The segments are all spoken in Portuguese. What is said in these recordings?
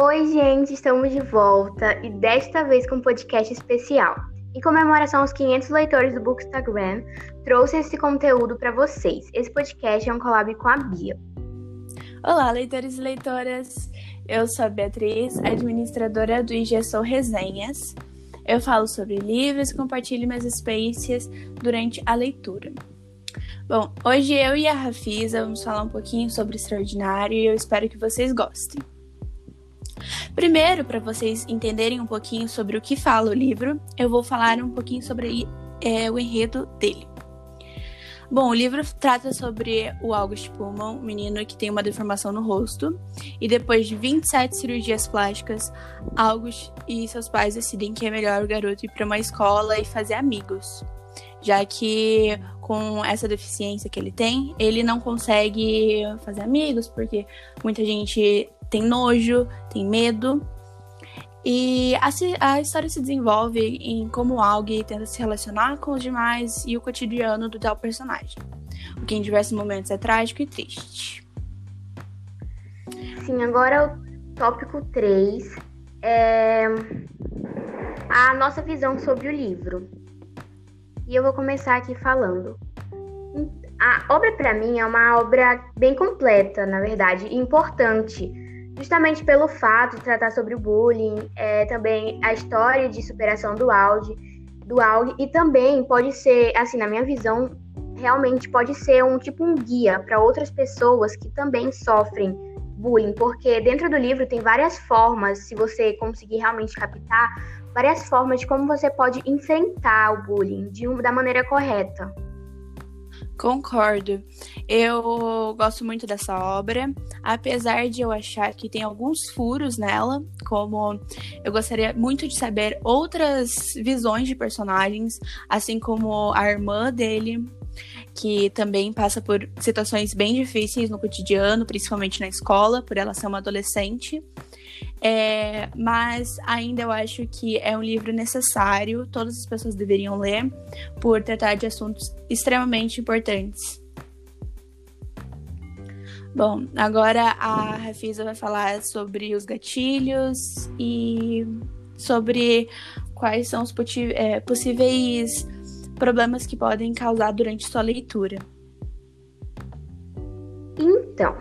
Oi, gente, estamos de volta e desta vez com um podcast especial. Em comemoração aos 500 leitores do Bookstagram, trouxe esse conteúdo para vocês. Esse podcast é um collab com a Bia. Olá, leitores e leitoras. Eu sou a Beatriz, administradora do IG Sou Resenhas. Eu falo sobre livros e compartilho minhas experiências durante a leitura. Bom, hoje eu e a Rafisa vamos falar um pouquinho sobre Extraordinário e eu espero que vocês gostem. Primeiro, para vocês entenderem um pouquinho sobre o que fala o livro, eu vou falar um pouquinho sobre é, o enredo dele. Bom, o livro trata sobre o August Pullman, um menino que tem uma deformação no rosto, e depois de 27 cirurgias plásticas, August e seus pais decidem que é melhor o garoto ir para uma escola e fazer amigos, já que com essa deficiência que ele tem, ele não consegue fazer amigos porque muita gente tem nojo, tem medo. E a, a, história se desenvolve em como Aug tenta se relacionar com os demais e o cotidiano do tal personagem, o que em diversos momentos é trágico e triste. Sim, agora o tópico 3 é a nossa visão sobre o livro. E eu vou começar aqui falando. A obra, para mim, é uma obra bem completa, na verdade, importante justamente pelo fato de tratar sobre o bullying, é, também a história de superação do Audi, do Audi, e também pode ser, assim, na minha visão, realmente pode ser um tipo um guia para outras pessoas que também sofrem bullying, porque dentro do livro tem várias formas, se você conseguir realmente captar, várias formas de como você pode enfrentar o bullying de uma, da maneira correta. Concordo. Eu gosto muito dessa obra, apesar de eu achar que tem alguns furos nela, como eu gostaria muito de saber outras visões de personagens, assim como a irmã dele, que também passa por situações bem difíceis no cotidiano, principalmente na escola, por ela ser uma adolescente. É, mas ainda eu acho que é um livro necessário, todas as pessoas deveriam ler, por tratar de assuntos extremamente importantes. Bom, agora a Rafisa vai falar sobre os gatilhos e sobre quais são os é, possíveis problemas que podem causar durante sua leitura. Então,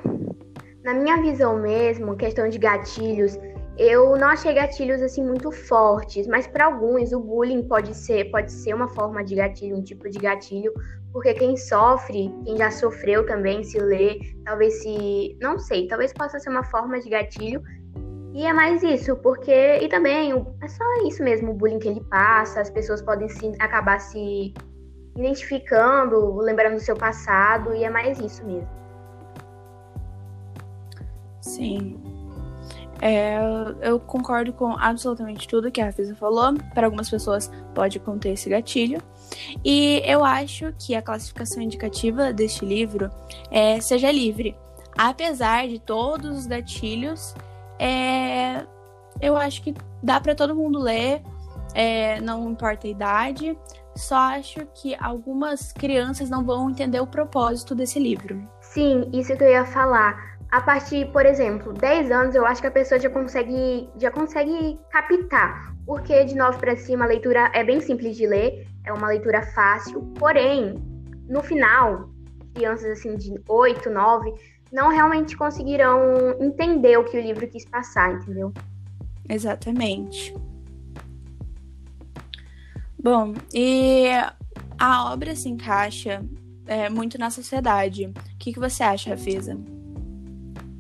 na minha visão mesmo, questão de gatilhos, eu não achei gatilhos assim muito fortes, mas para alguns o bullying pode ser, pode ser uma forma de gatilho, um tipo de gatilho, porque quem sofre, quem já sofreu também, se lê, talvez se, não sei, talvez possa ser uma forma de gatilho. E é mais isso, porque e também é só isso mesmo, o bullying que ele passa, as pessoas podem se acabar se identificando, lembrando do seu passado, e é mais isso mesmo. Sim. É, eu concordo com absolutamente tudo que a Rafisa falou. Para algumas pessoas pode conter esse gatilho. E eu acho que a classificação indicativa deste livro é seja livre. Apesar de todos os gatilhos, é, eu acho que dá para todo mundo ler, é, não importa a idade. Só acho que algumas crianças não vão entender o propósito desse livro. Sim, isso que eu ia falar a partir, por exemplo, 10 anos, eu acho que a pessoa já consegue, já consegue captar. Porque de 9 para cima a leitura é bem simples de ler, é uma leitura fácil. Porém, no final, crianças assim de 8, 9 não realmente conseguirão entender o que o livro quis passar, entendeu? Exatamente. Bom, e a obra se encaixa é, muito na sociedade. O que, que você acha, Rafisa?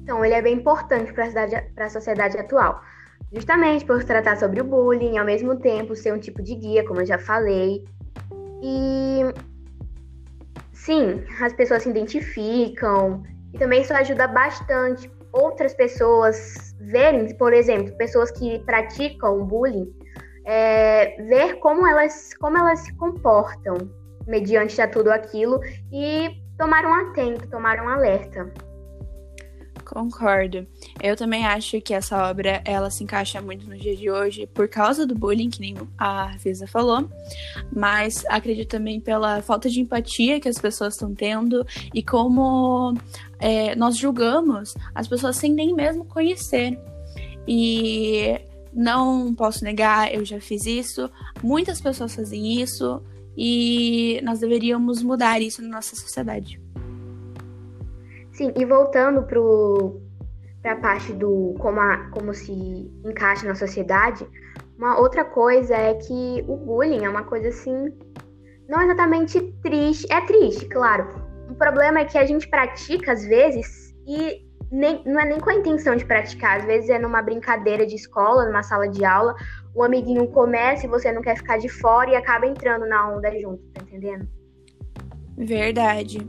Então, ele é bem importante para a sociedade atual, justamente por tratar sobre o bullying ao mesmo tempo, ser um tipo de guia, como eu já falei. E, sim, as pessoas se identificam e também isso ajuda bastante outras pessoas verem, por exemplo, pessoas que praticam bullying, é, ver como elas, como elas se comportam mediante a tudo aquilo e tomar um atento, tomar um alerta. Concordo. Eu também acho que essa obra ela se encaixa muito no dia de hoje por causa do bullying, que nem a Visa falou, mas acredito também pela falta de empatia que as pessoas estão tendo e como é, nós julgamos as pessoas sem nem mesmo conhecer. E não posso negar, eu já fiz isso, muitas pessoas fazem isso e nós deveríamos mudar isso na nossa sociedade. Sim, e voltando para a parte do como, a, como se encaixa na sociedade, uma outra coisa é que o bullying é uma coisa assim, não exatamente triste, é triste, claro. O problema é que a gente pratica às vezes e nem, não é nem com a intenção de praticar, às vezes é numa brincadeira de escola, numa sala de aula, o amiguinho começa e você não quer ficar de fora e acaba entrando na onda junto, tá entendendo? Verdade.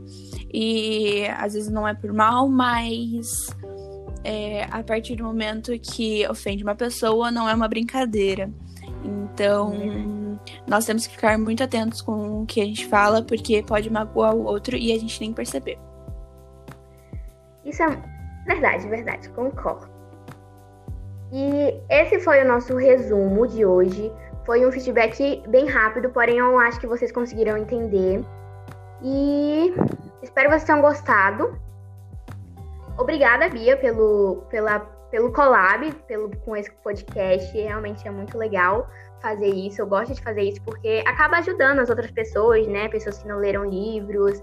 E às vezes não é por mal, mas é, a partir do momento que ofende uma pessoa, não é uma brincadeira. Então, nós temos que ficar muito atentos com o que a gente fala, porque pode magoar o outro e a gente nem perceber. Isso é Verdade, verdade, concordo. E esse foi o nosso resumo de hoje. Foi um feedback bem rápido, porém eu acho que vocês conseguiram entender. E espero que vocês tenham gostado. Obrigada, Bia, pelo, pela, pelo collab, pelo, com esse podcast. Realmente é muito legal fazer isso. Eu gosto de fazer isso porque acaba ajudando as outras pessoas, né? Pessoas que não leram livros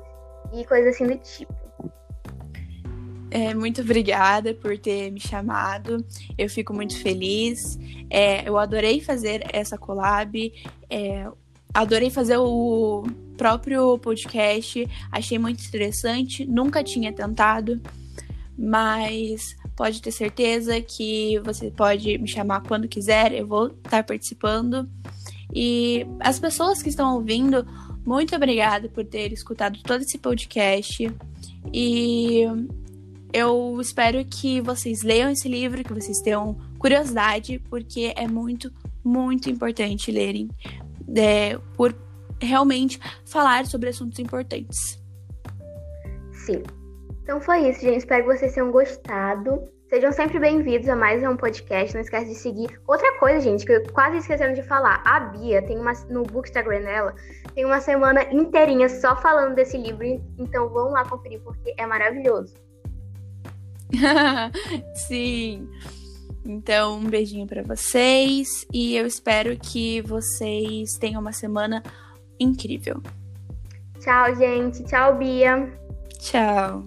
e coisas assim do tipo. É, muito obrigada por ter me chamado. Eu fico muito feliz. É, eu adorei fazer essa collab. É, adorei fazer o próprio podcast. Achei muito interessante. Nunca tinha tentado. Mas pode ter certeza que você pode me chamar quando quiser. Eu vou estar participando. E as pessoas que estão ouvindo, muito obrigada por ter escutado todo esse podcast. E eu espero que vocês leiam esse livro, que vocês tenham curiosidade, porque é muito, muito importante lerem é, por realmente falar sobre assuntos importantes. Sim. Então foi isso, gente. Espero que vocês tenham gostado. Sejam sempre bem-vindos a mais um podcast. Não esquece de seguir. Outra coisa, gente, que eu quase esquecendo de falar. A Bia tem uma no Bookstagram dela, tem uma semana inteirinha só falando desse livro. Então vão lá conferir porque é maravilhoso. Sim. Então, um beijinho para vocês e eu espero que vocês tenham uma semana incrível. Tchau, gente. Tchau, Bia. Tchau.